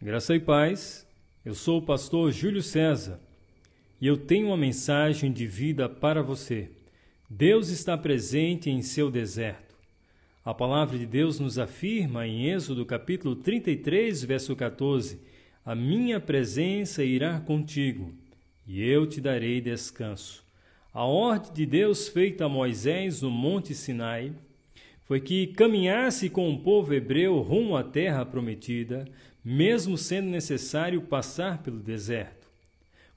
Graça e paz, eu sou o pastor Júlio César e eu tenho uma mensagem de vida para você. Deus está presente em seu deserto. A palavra de Deus nos afirma em Êxodo capítulo 33, verso 14: A minha presença irá contigo e eu te darei descanso. A ordem de Deus feita a Moisés no Monte Sinai foi que caminhasse com o povo hebreu rumo à terra prometida, mesmo sendo necessário passar pelo deserto.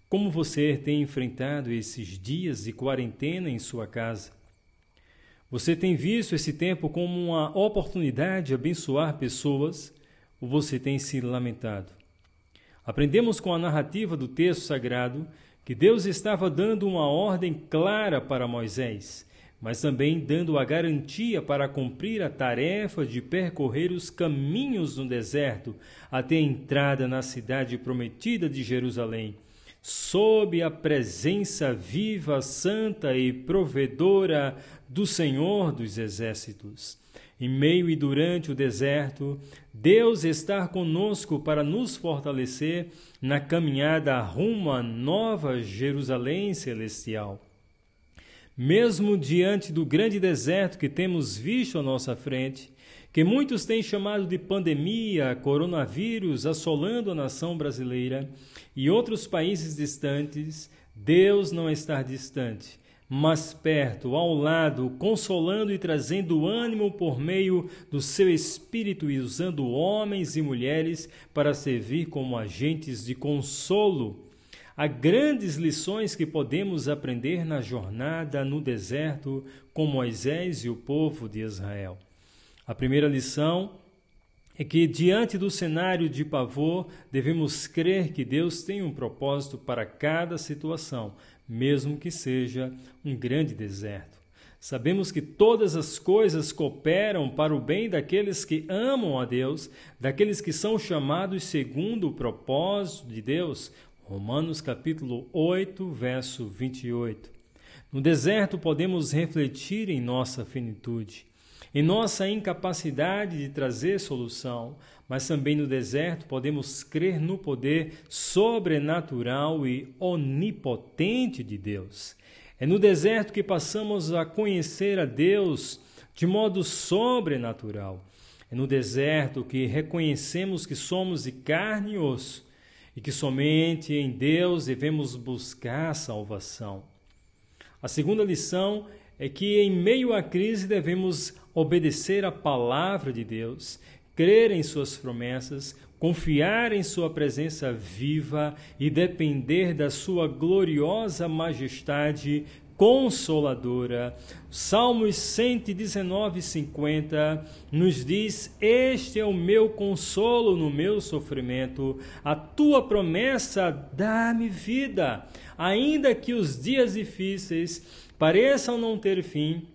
Como você tem enfrentado esses dias de quarentena em sua casa? Você tem visto esse tempo como uma oportunidade de abençoar pessoas ou você tem se lamentado? Aprendemos com a narrativa do texto sagrado que Deus estava dando uma ordem clara para Moisés mas também dando a garantia para cumprir a tarefa de percorrer os caminhos no deserto até a entrada na cidade prometida de Jerusalém, sob a presença viva, santa e provedora do Senhor dos Exércitos. Em meio e durante o deserto, Deus está conosco para nos fortalecer na caminhada rumo à nova Jerusalém celestial. Mesmo diante do grande deserto que temos visto à nossa frente, que muitos têm chamado de pandemia, coronavírus assolando a nação brasileira e outros países distantes, Deus não está distante, mas perto, ao lado, consolando e trazendo ânimo por meio do seu Espírito e usando homens e mulheres para servir como agentes de consolo Há grandes lições que podemos aprender na jornada no deserto com Moisés e o povo de Israel. A primeira lição é que, diante do cenário de pavor, devemos crer que Deus tem um propósito para cada situação, mesmo que seja um grande deserto. Sabemos que todas as coisas cooperam para o bem daqueles que amam a Deus, daqueles que são chamados segundo o propósito de Deus, Romanos capítulo 8, verso 28. No deserto podemos refletir em nossa finitude, em nossa incapacidade de trazer solução, mas também no deserto podemos crer no poder sobrenatural e onipotente de Deus. É no deserto que passamos a conhecer a Deus de modo sobrenatural. É no deserto que reconhecemos que somos de carne e osso e que somente em Deus devemos buscar salvação. A segunda lição é que em meio à crise devemos obedecer à palavra de Deus, crer em suas promessas, confiar em sua presença viva e depender da sua gloriosa majestade consoladora. Salmos 119, 50 nos diz: Este é o meu consolo no meu sofrimento, a tua promessa dá-me vida. Ainda que os dias difíceis pareçam não ter fim,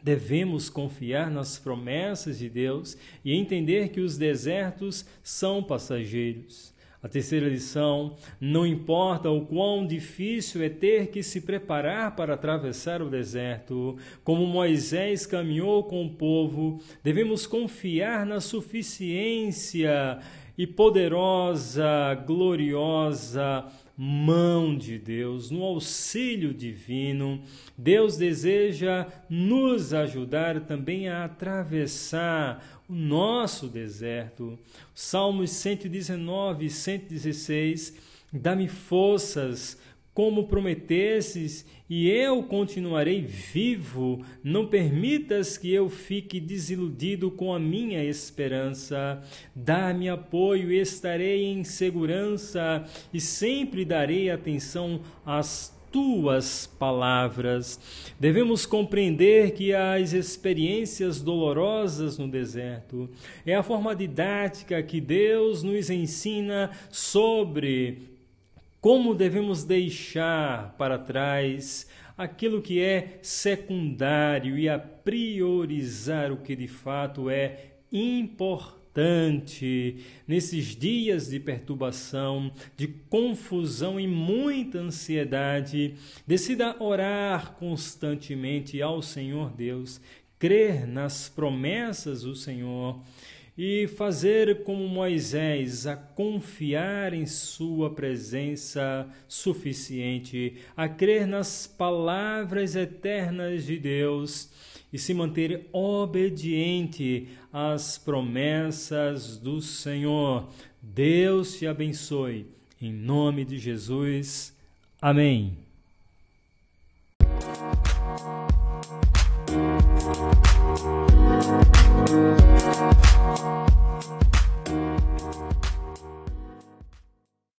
Devemos confiar nas promessas de Deus e entender que os desertos são passageiros. A terceira lição: não importa o quão difícil é ter que se preparar para atravessar o deserto, como Moisés caminhou com o povo, devemos confiar na suficiência e poderosa, gloriosa mão de Deus, no auxílio divino. Deus deseja nos ajudar também a atravessar o nosso deserto. Salmos 119 e 116. Dá-me forças como prometesses, e eu continuarei vivo. Não permitas que eu fique desiludido com a minha esperança. Dá-me apoio e estarei em segurança, e sempre darei atenção às tuas palavras. Devemos compreender que as experiências dolorosas no deserto é a forma didática que Deus nos ensina sobre como devemos deixar para trás aquilo que é secundário e a priorizar o que de fato é importante nesses dias de perturbação, de confusão e muita ansiedade. Decida orar constantemente ao Senhor Deus, crer nas promessas do Senhor e fazer como Moisés, a confiar em Sua presença suficiente, a crer nas palavras eternas de Deus e se manter obediente às promessas do Senhor. Deus te abençoe. Em nome de Jesus. Amém.